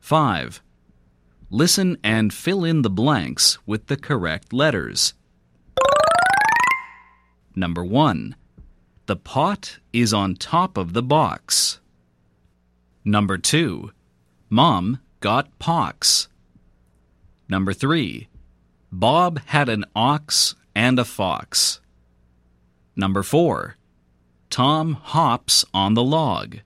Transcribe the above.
5. Listen and fill in the blanks with the correct letters. Number 1. The pot is on top of the box. Number 2. Mom got pox. Number 3. Bob had an ox and a fox. Number 4. Tom hops on the log.